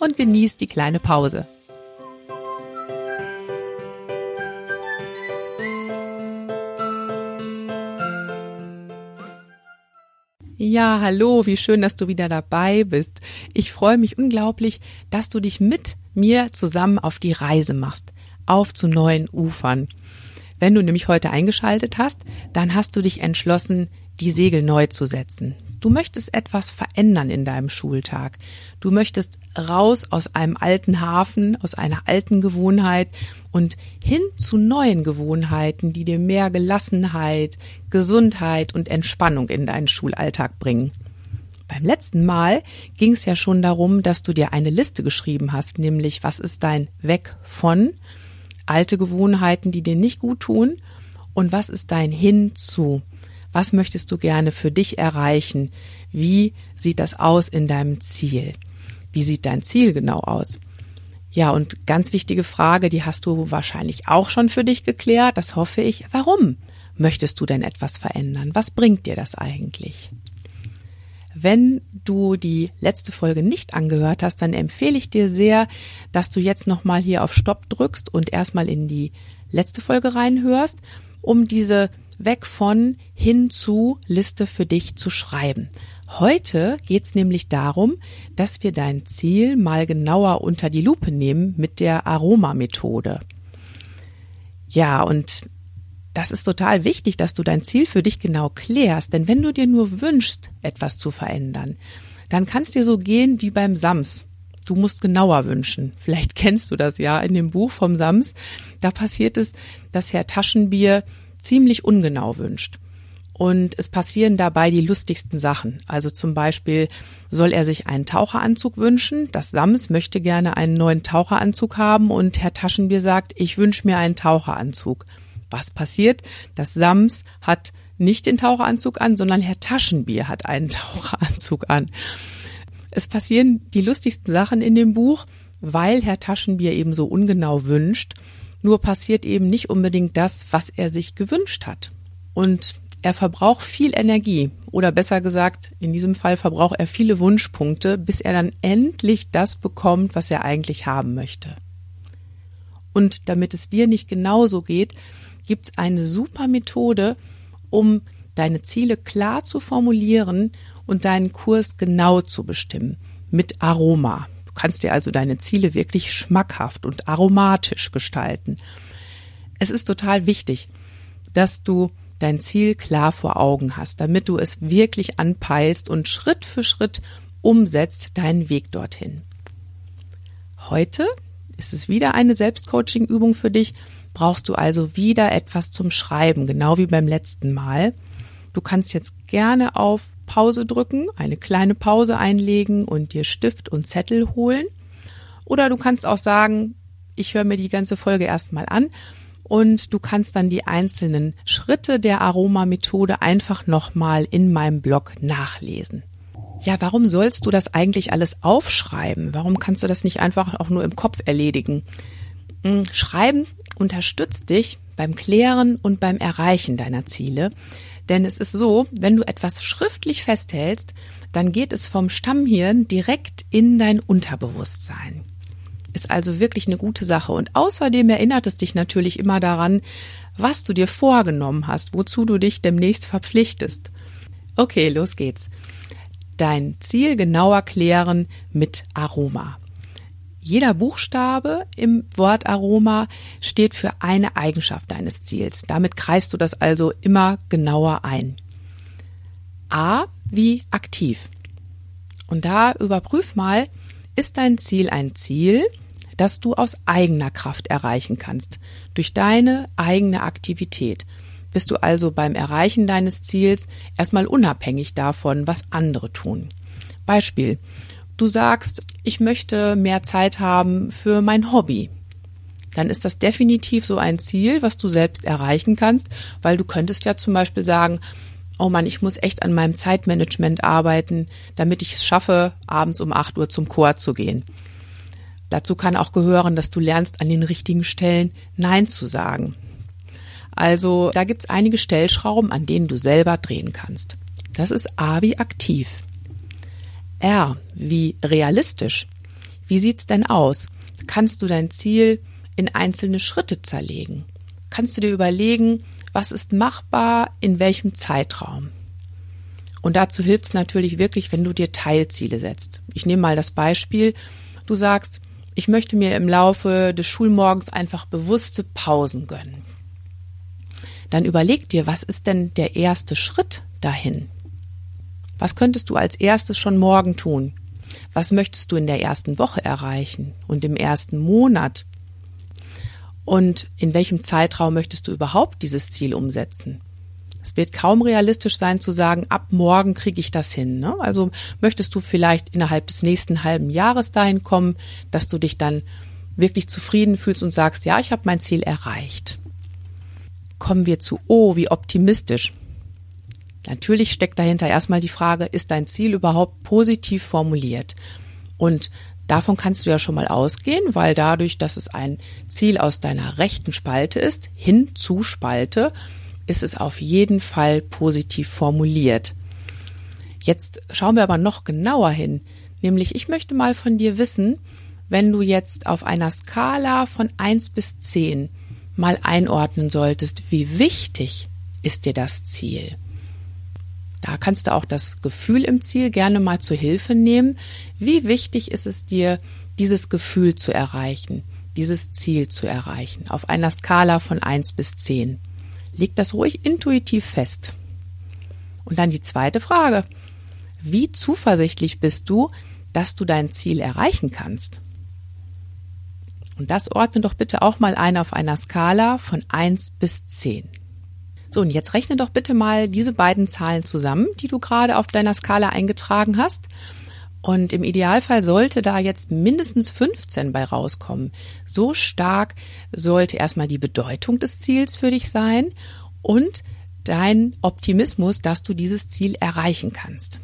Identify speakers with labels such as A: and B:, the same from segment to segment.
A: und genieß die kleine Pause. Ja, hallo, wie schön, dass du wieder dabei bist. Ich freue mich unglaublich, dass du dich mit mir zusammen auf die Reise machst, auf zu neuen Ufern. Wenn du nämlich heute eingeschaltet hast, dann hast du dich entschlossen, die Segel neu zu setzen. Du möchtest etwas verändern in deinem Schultag. Du möchtest raus aus einem alten Hafen, aus einer alten Gewohnheit und hin zu neuen Gewohnheiten, die dir mehr Gelassenheit, Gesundheit und Entspannung in deinen Schulalltag bringen. Beim letzten Mal ging es ja schon darum, dass du dir eine Liste geschrieben hast, nämlich was ist dein Weg von alte Gewohnheiten, die dir nicht gut tun und was ist dein Hin zu was möchtest du gerne für dich erreichen? Wie sieht das aus in deinem Ziel? Wie sieht dein Ziel genau aus? Ja, und ganz wichtige Frage, die hast du wahrscheinlich auch schon für dich geklärt, das hoffe ich. Warum möchtest du denn etwas verändern? Was bringt dir das eigentlich? Wenn du die letzte Folge nicht angehört hast, dann empfehle ich dir sehr, dass du jetzt nochmal hier auf Stopp drückst und erstmal in die letzte Folge reinhörst, um diese weg von hin zu Liste für dich zu schreiben. Heute geht's nämlich darum, dass wir dein Ziel mal genauer unter die Lupe nehmen mit der Aromamethode. Ja, und das ist total wichtig, dass du dein Ziel für dich genau klärst, denn wenn du dir nur wünschst, etwas zu verändern, dann kann es dir so gehen wie beim Sams. Du musst genauer wünschen. Vielleicht kennst du das ja in dem Buch vom Sams. Da passiert es, dass Herr Taschenbier ziemlich ungenau wünscht. Und es passieren dabei die lustigsten Sachen. Also zum Beispiel soll er sich einen Taucheranzug wünschen. Das Sams möchte gerne einen neuen Taucheranzug haben und Herr Taschenbier sagt, ich wünsche mir einen Taucheranzug. Was passiert? Das Sams hat nicht den Taucheranzug an, sondern Herr Taschenbier hat einen Taucheranzug an. Es passieren die lustigsten Sachen in dem Buch, weil Herr Taschenbier eben so ungenau wünscht nur passiert eben nicht unbedingt das, was er sich gewünscht hat. Und er verbraucht viel Energie oder besser gesagt, in diesem Fall verbraucht er viele Wunschpunkte, bis er dann endlich das bekommt, was er eigentlich haben möchte. Und damit es dir nicht genauso geht, gibt's eine super Methode, um deine Ziele klar zu formulieren und deinen Kurs genau zu bestimmen mit Aroma. Du kannst dir also deine Ziele wirklich schmackhaft und aromatisch gestalten. Es ist total wichtig, dass du dein Ziel klar vor Augen hast, damit du es wirklich anpeilst und Schritt für Schritt umsetzt deinen Weg dorthin. Heute ist es wieder eine Selbstcoaching-Übung für dich. Brauchst du also wieder etwas zum Schreiben, genau wie beim letzten Mal. Du kannst jetzt gerne auf Pause drücken, eine kleine Pause einlegen und dir Stift und Zettel holen. Oder du kannst auch sagen, ich höre mir die ganze Folge erstmal an und du kannst dann die einzelnen Schritte der Aromamethode einfach nochmal in meinem Blog nachlesen. Ja, warum sollst du das eigentlich alles aufschreiben? Warum kannst du das nicht einfach auch nur im Kopf erledigen? Hm, Schreiben unterstützt dich beim Klären und beim Erreichen deiner Ziele, denn es ist so, wenn du etwas schriftlich festhältst, dann geht es vom Stammhirn direkt in dein Unterbewusstsein. Ist also wirklich eine gute Sache. Und außerdem erinnert es dich natürlich immer daran, was du dir vorgenommen hast, wozu du dich demnächst verpflichtest. Okay, los geht's. Dein Ziel genauer klären mit Aroma. Jeder Buchstabe im Wort Aroma steht für eine Eigenschaft deines Ziels. Damit kreist du das also immer genauer ein. A wie aktiv. Und da überprüf mal, ist dein Ziel ein Ziel, das du aus eigener Kraft erreichen kannst, durch deine eigene Aktivität. Bist du also beim Erreichen deines Ziels erstmal unabhängig davon, was andere tun. Beispiel, Du sagst, ich möchte mehr Zeit haben für mein Hobby. Dann ist das definitiv so ein Ziel, was du selbst erreichen kannst, weil du könntest ja zum Beispiel sagen, oh Mann, ich muss echt an meinem Zeitmanagement arbeiten, damit ich es schaffe, abends um 8 Uhr zum Chor zu gehen. Dazu kann auch gehören, dass du lernst, an den richtigen Stellen Nein zu sagen. Also da gibt's einige Stellschrauben, an denen du selber drehen kannst. Das ist A wie aktiv. R wie realistisch. Wie sieht's denn aus? Kannst du dein Ziel in einzelne Schritte zerlegen? Kannst du dir überlegen, was ist machbar, in welchem Zeitraum. Und dazu hilft es natürlich wirklich, wenn du dir Teilziele setzt. Ich nehme mal das Beispiel, du sagst, ich möchte mir im Laufe des Schulmorgens einfach bewusste Pausen gönnen. Dann überleg dir, was ist denn der erste Schritt dahin? Was könntest du als erstes schon morgen tun? Was möchtest du in der ersten Woche erreichen und im ersten Monat? Und in welchem Zeitraum möchtest du überhaupt dieses Ziel umsetzen? Es wird kaum realistisch sein zu sagen, ab morgen kriege ich das hin. Ne? Also möchtest du vielleicht innerhalb des nächsten halben Jahres dahin kommen, dass du dich dann wirklich zufrieden fühlst und sagst, ja, ich habe mein Ziel erreicht. Kommen wir zu O, wie optimistisch. Natürlich steckt dahinter erstmal die Frage, ist dein Ziel überhaupt positiv formuliert? Und Davon kannst du ja schon mal ausgehen, weil dadurch, dass es ein Ziel aus deiner rechten Spalte ist, hin zu Spalte, ist es auf jeden Fall positiv formuliert. Jetzt schauen wir aber noch genauer hin, nämlich ich möchte mal von dir wissen, wenn du jetzt auf einer Skala von 1 bis 10 mal einordnen solltest, wie wichtig ist dir das Ziel? Da kannst du auch das Gefühl im Ziel gerne mal zur Hilfe nehmen. Wie wichtig ist es dir, dieses Gefühl zu erreichen, dieses Ziel zu erreichen, auf einer Skala von 1 bis 10? Leg das ruhig intuitiv fest. Und dann die zweite Frage. Wie zuversichtlich bist du, dass du dein Ziel erreichen kannst? Und das ordne doch bitte auch mal ein auf einer Skala von 1 bis 10. So, und jetzt rechne doch bitte mal diese beiden Zahlen zusammen, die du gerade auf deiner Skala eingetragen hast. Und im Idealfall sollte da jetzt mindestens 15 bei rauskommen. So stark sollte erstmal die Bedeutung des Ziels für dich sein und dein Optimismus, dass du dieses Ziel erreichen kannst.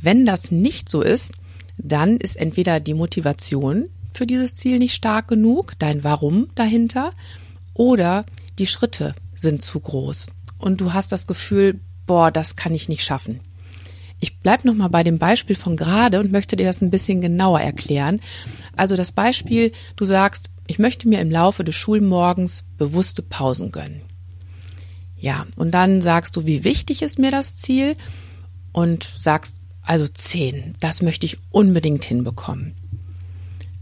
A: Wenn das nicht so ist, dann ist entweder die Motivation für dieses Ziel nicht stark genug, dein Warum dahinter, oder die Schritte sind zu groß und du hast das Gefühl, boah, das kann ich nicht schaffen. Ich bleib noch mal bei dem Beispiel von gerade und möchte dir das ein bisschen genauer erklären. Also das Beispiel, du sagst, ich möchte mir im Laufe des Schulmorgens bewusste Pausen gönnen. Ja, und dann sagst du, wie wichtig ist mir das Ziel und sagst, also zehn, das möchte ich unbedingt hinbekommen.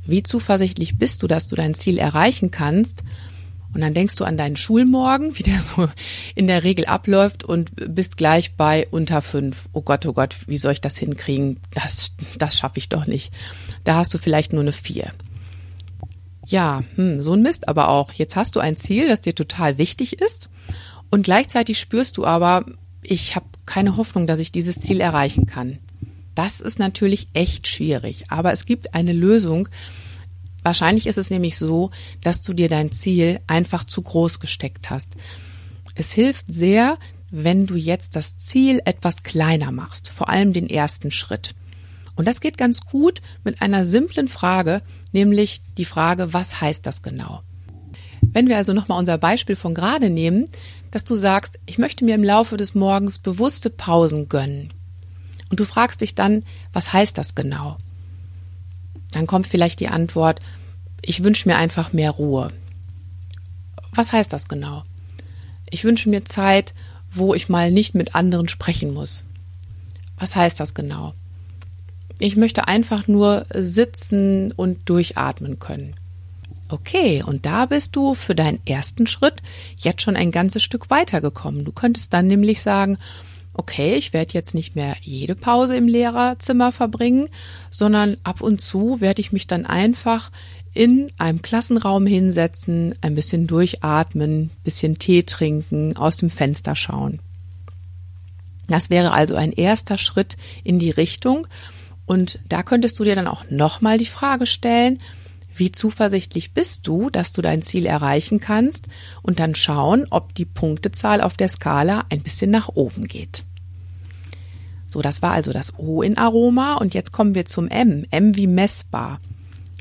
A: Wie zuversichtlich bist du, dass du dein Ziel erreichen kannst und dann denkst du an deinen Schulmorgen, wie der so in der Regel abläuft und bist gleich bei unter fünf. Oh Gott, oh Gott, wie soll ich das hinkriegen? Das, das schaffe ich doch nicht. Da hast du vielleicht nur eine vier. Ja, hm, so ein Mist aber auch. Jetzt hast du ein Ziel, das dir total wichtig ist und gleichzeitig spürst du aber, ich habe keine Hoffnung, dass ich dieses Ziel erreichen kann. Das ist natürlich echt schwierig, aber es gibt eine Lösung, Wahrscheinlich ist es nämlich so, dass du dir dein Ziel einfach zu groß gesteckt hast. Es hilft sehr, wenn du jetzt das Ziel etwas kleiner machst, vor allem den ersten Schritt. Und das geht ganz gut mit einer simplen Frage, nämlich die Frage, was heißt das genau? Wenn wir also nochmal unser Beispiel von gerade nehmen, dass du sagst, ich möchte mir im Laufe des Morgens bewusste Pausen gönnen. Und du fragst dich dann, was heißt das genau? Dann kommt vielleicht die Antwort, ich wünsche mir einfach mehr Ruhe. Was heißt das genau? Ich wünsche mir Zeit, wo ich mal nicht mit anderen sprechen muss. Was heißt das genau? Ich möchte einfach nur sitzen und durchatmen können. Okay, und da bist du für deinen ersten Schritt jetzt schon ein ganzes Stück weitergekommen. Du könntest dann nämlich sagen, okay, ich werde jetzt nicht mehr jede Pause im Lehrerzimmer verbringen, sondern ab und zu werde ich mich dann einfach in einem Klassenraum hinsetzen, ein bisschen durchatmen, bisschen Tee trinken, aus dem Fenster schauen. Das wäre also ein erster Schritt in die Richtung Und da könntest du dir dann auch nochmal die Frage stellen, wie zuversichtlich bist du, dass du dein Ziel erreichen kannst und dann schauen, ob die Punktezahl auf der Skala ein bisschen nach oben geht. So, das war also das O in Aroma und jetzt kommen wir zum M. M wie messbar.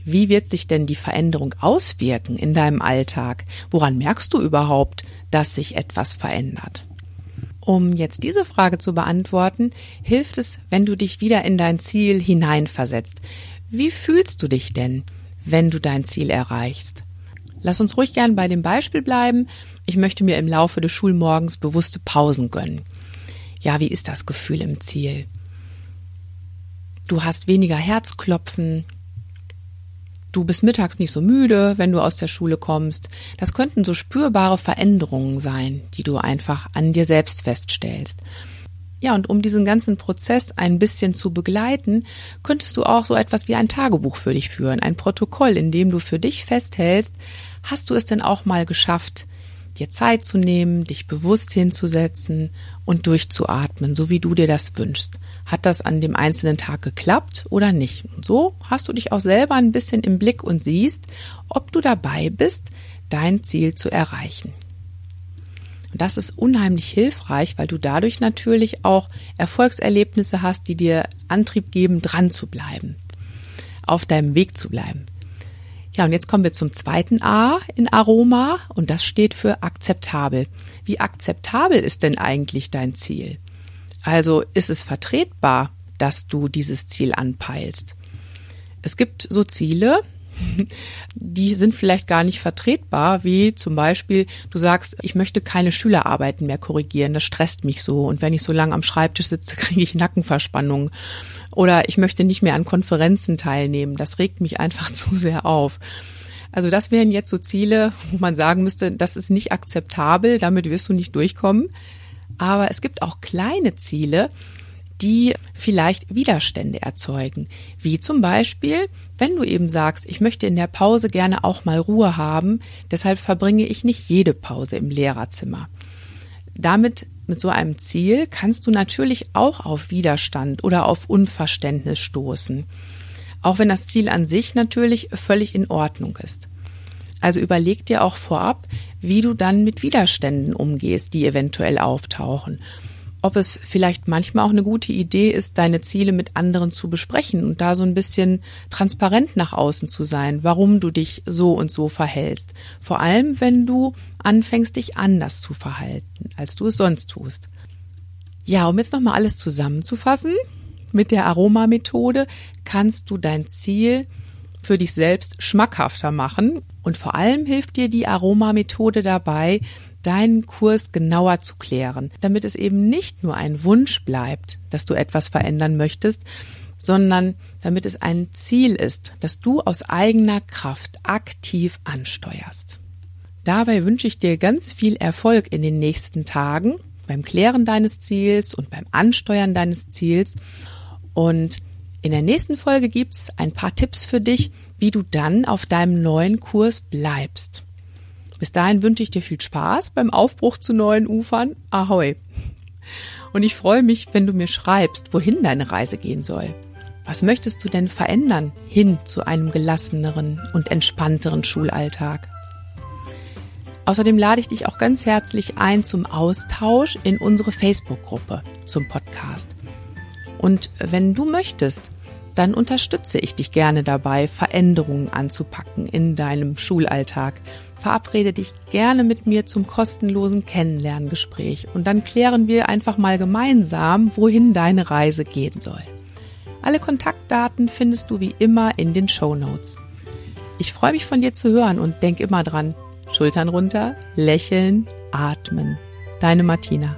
A: Wie wird sich denn die Veränderung auswirken in deinem Alltag? Woran merkst du überhaupt, dass sich etwas verändert? Um jetzt diese Frage zu beantworten, hilft es, wenn du dich wieder in dein Ziel hineinversetzt. Wie fühlst du dich denn, wenn du dein Ziel erreichst? Lass uns ruhig gern bei dem Beispiel bleiben. Ich möchte mir im Laufe des Schulmorgens bewusste Pausen gönnen. Ja, wie ist das Gefühl im Ziel? Du hast weniger Herzklopfen, Du bist mittags nicht so müde, wenn du aus der Schule kommst. Das könnten so spürbare Veränderungen sein, die du einfach an dir selbst feststellst. Ja, und um diesen ganzen Prozess ein bisschen zu begleiten, könntest du auch so etwas wie ein Tagebuch für dich führen, ein Protokoll, in dem du für dich festhältst, hast du es denn auch mal geschafft, dir Zeit zu nehmen, dich bewusst hinzusetzen und durchzuatmen, so wie du dir das wünschst. Hat das an dem einzelnen Tag geklappt oder nicht? Und so hast du dich auch selber ein bisschen im Blick und siehst, ob du dabei bist, dein Ziel zu erreichen. Und das ist unheimlich hilfreich, weil du dadurch natürlich auch Erfolgserlebnisse hast, die dir Antrieb geben, dran zu bleiben, auf deinem Weg zu bleiben. Ja, und jetzt kommen wir zum zweiten A in Aroma und das steht für akzeptabel. Wie akzeptabel ist denn eigentlich dein Ziel? Also ist es vertretbar, dass du dieses Ziel anpeilst? Es gibt so Ziele, die sind vielleicht gar nicht vertretbar, wie zum Beispiel, du sagst, ich möchte keine Schülerarbeiten mehr korrigieren, das stresst mich so und wenn ich so lange am Schreibtisch sitze, kriege ich Nackenverspannung. Oder ich möchte nicht mehr an Konferenzen teilnehmen, das regt mich einfach zu sehr auf. Also das wären jetzt so Ziele, wo man sagen müsste, das ist nicht akzeptabel, damit wirst du nicht durchkommen. Aber es gibt auch kleine Ziele, die vielleicht Widerstände erzeugen. Wie zum Beispiel, wenn du eben sagst, ich möchte in der Pause gerne auch mal Ruhe haben, deshalb verbringe ich nicht jede Pause im Lehrerzimmer. Damit mit so einem Ziel kannst du natürlich auch auf Widerstand oder auf Unverständnis stoßen. Auch wenn das Ziel an sich natürlich völlig in Ordnung ist. Also überleg dir auch vorab, wie du dann mit Widerständen umgehst, die eventuell auftauchen ob es vielleicht manchmal auch eine gute Idee ist, deine Ziele mit anderen zu besprechen und da so ein bisschen transparent nach außen zu sein, warum du dich so und so verhältst. Vor allem, wenn du anfängst, dich anders zu verhalten, als du es sonst tust. Ja, um jetzt nochmal alles zusammenzufassen, mit der Aromamethode kannst du dein Ziel für dich selbst schmackhafter machen und vor allem hilft dir die Aromamethode dabei, deinen Kurs genauer zu klären, damit es eben nicht nur ein Wunsch bleibt, dass du etwas verändern möchtest, sondern damit es ein Ziel ist, das du aus eigener Kraft aktiv ansteuerst. Dabei wünsche ich dir ganz viel Erfolg in den nächsten Tagen beim Klären deines Ziels und beim Ansteuern deines Ziels. Und in der nächsten Folge gibt's ein paar Tipps für dich, wie du dann auf deinem neuen Kurs bleibst. Bis dahin wünsche ich dir viel Spaß beim Aufbruch zu neuen Ufern. Ahoi! Und ich freue mich, wenn du mir schreibst, wohin deine Reise gehen soll. Was möchtest du denn verändern hin zu einem gelasseneren und entspannteren Schulalltag? Außerdem lade ich dich auch ganz herzlich ein zum Austausch in unsere Facebook-Gruppe zum Podcast. Und wenn du möchtest, dann unterstütze ich dich gerne dabei, Veränderungen anzupacken in deinem Schulalltag verabrede dich gerne mit mir zum kostenlosen Kennenlerngespräch und dann klären wir einfach mal gemeinsam, wohin deine Reise gehen soll. Alle Kontaktdaten findest du wie immer in den Show Notes. Ich freue mich von dir zu hören und denk immer dran. Schultern runter, lächeln, atmen. Deine Martina.